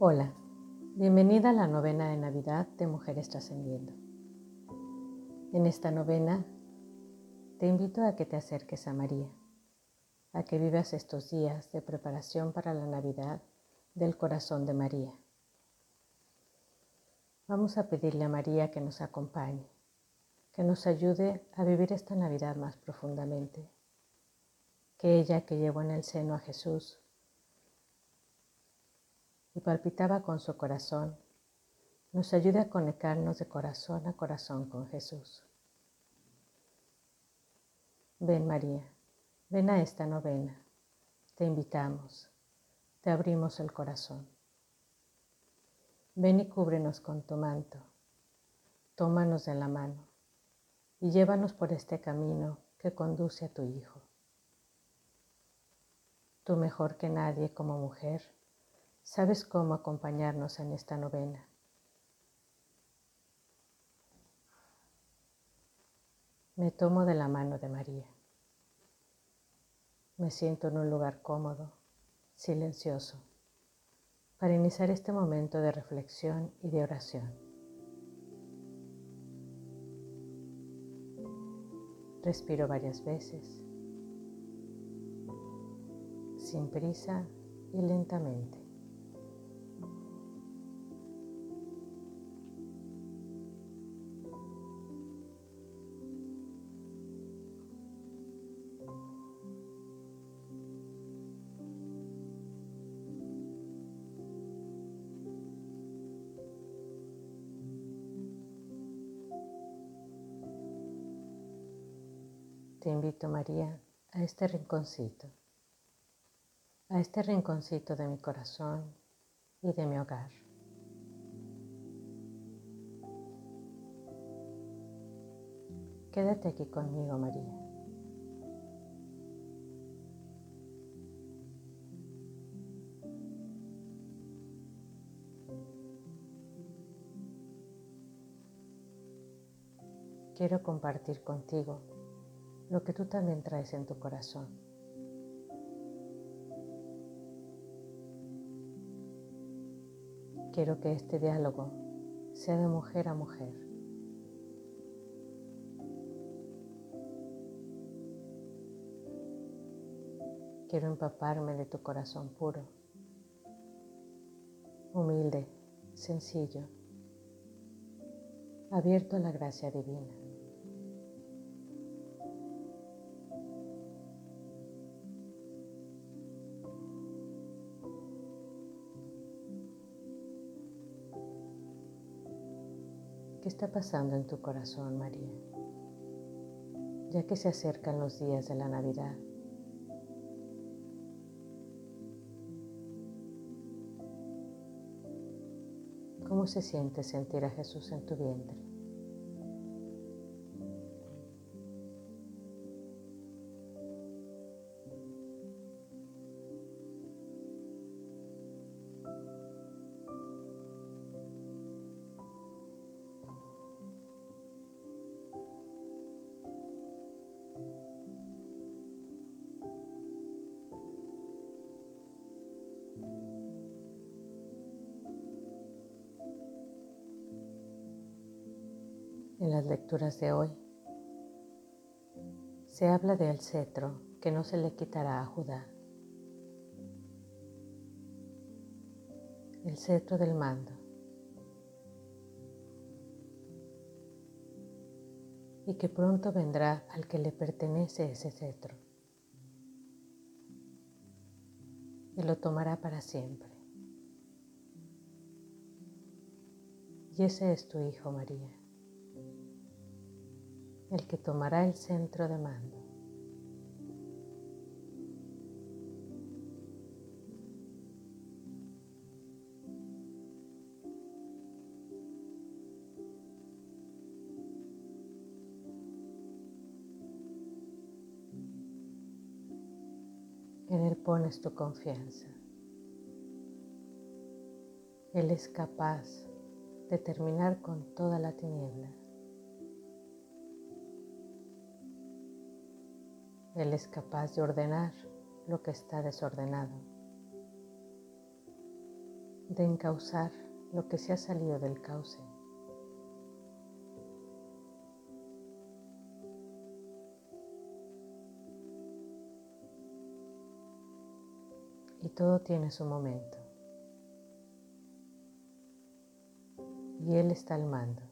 Hola, bienvenida a la novena de Navidad de Mujeres Trascendiendo. En esta novena te invito a que te acerques a María, a que vivas estos días de preparación para la Navidad del corazón de María. Vamos a pedirle a María que nos acompañe, que nos ayude a vivir esta Navidad más profundamente, que ella que llevó en el seno a Jesús y palpitaba con su corazón, nos ayude a conectarnos de corazón a corazón con Jesús. Ven María, ven a esta novena, te invitamos, te abrimos el corazón. Ven y cúbrenos con tu manto, tómanos de la mano y llévanos por este camino que conduce a tu Hijo. Tú mejor que nadie como mujer, sabes cómo acompañarnos en esta novena. Me tomo de la mano de María. Me siento en un lugar cómodo, silencioso, para iniciar este momento de reflexión y de oración. Respiro varias veces, sin prisa y lentamente. Te invito, María, a este rinconcito, a este rinconcito de mi corazón y de mi hogar. Quédate aquí conmigo, María. Quiero compartir contigo lo que tú también traes en tu corazón. Quiero que este diálogo sea de mujer a mujer. Quiero empaparme de tu corazón puro, humilde, sencillo, abierto a la gracia divina. Está pasando en tu corazón, María? Ya que se acercan los días de la Navidad. ¿Cómo se siente sentir a Jesús en tu vientre? En las lecturas de hoy se habla del cetro que no se le quitará a Judá. El cetro del mando. Y que pronto vendrá al que le pertenece ese cetro. Y lo tomará para siempre. Y ese es tu Hijo María el que tomará el centro de mando. En Él pones tu confianza. Él es capaz de terminar con toda la tiniebla. Él es capaz de ordenar lo que está desordenado de encauzar lo que se ha salido del cauce. Y todo tiene su momento. Y Él está al mando.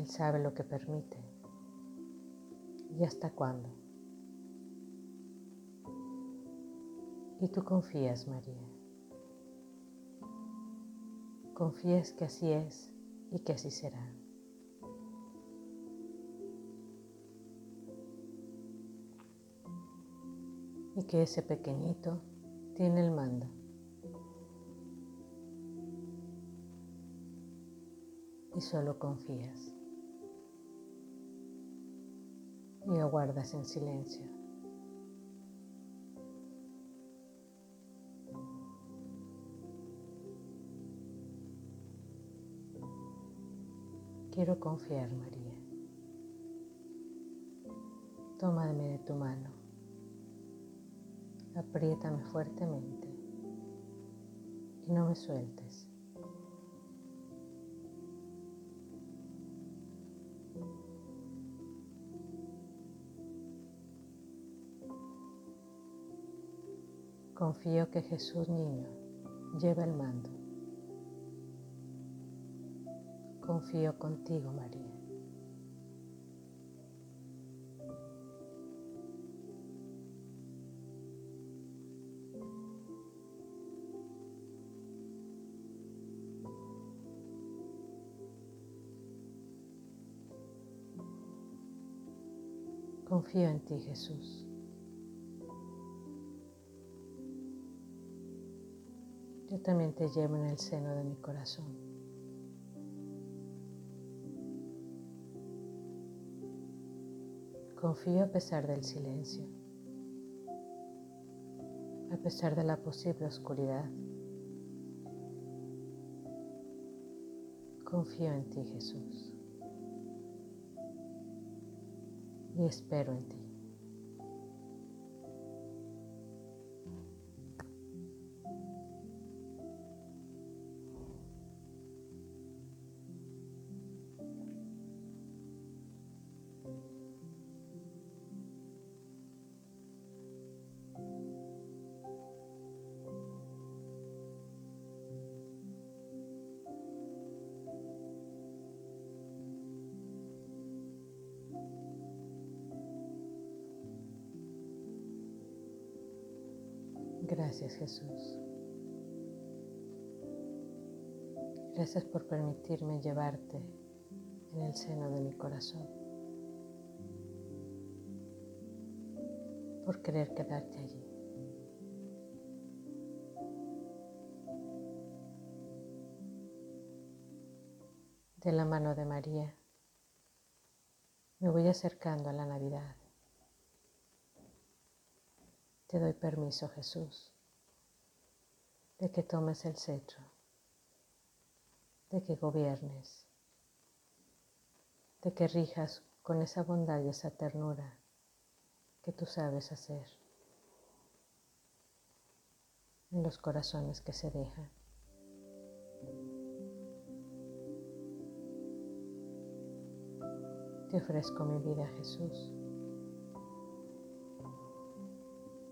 Él sabe lo que permite y hasta cuándo. Y tú confías, María. Confías que así es y que así será. Y que ese pequeñito tiene el mando. Y solo confías. Y aguardas en silencio. Quiero confiar, María. Tómame de tu mano. Apriétame fuertemente y no me sueltes. Confío que Jesús niño lleva el mando. Confío contigo, María. Confío en ti, Jesús. También te llevo en el seno de mi corazón. Confío a pesar del silencio, a pesar de la posible oscuridad. Confío en ti, Jesús, y espero en ti. Gracias Jesús. Gracias por permitirme llevarte en el seno de mi corazón. Por querer quedarte allí. De la mano de María me voy acercando a la Navidad. Te doy permiso, Jesús, de que tomes el cetro, de que gobiernes, de que rijas con esa bondad y esa ternura que tú sabes hacer en los corazones que se dejan. Te ofrezco mi vida, Jesús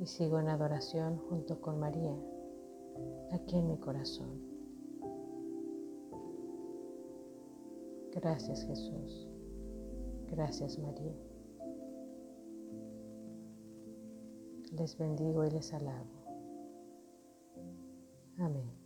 y sigo en adoración junto con María, aquí en mi corazón. Gracias Jesús. Gracias María. Les bendigo y les alabo. Amén.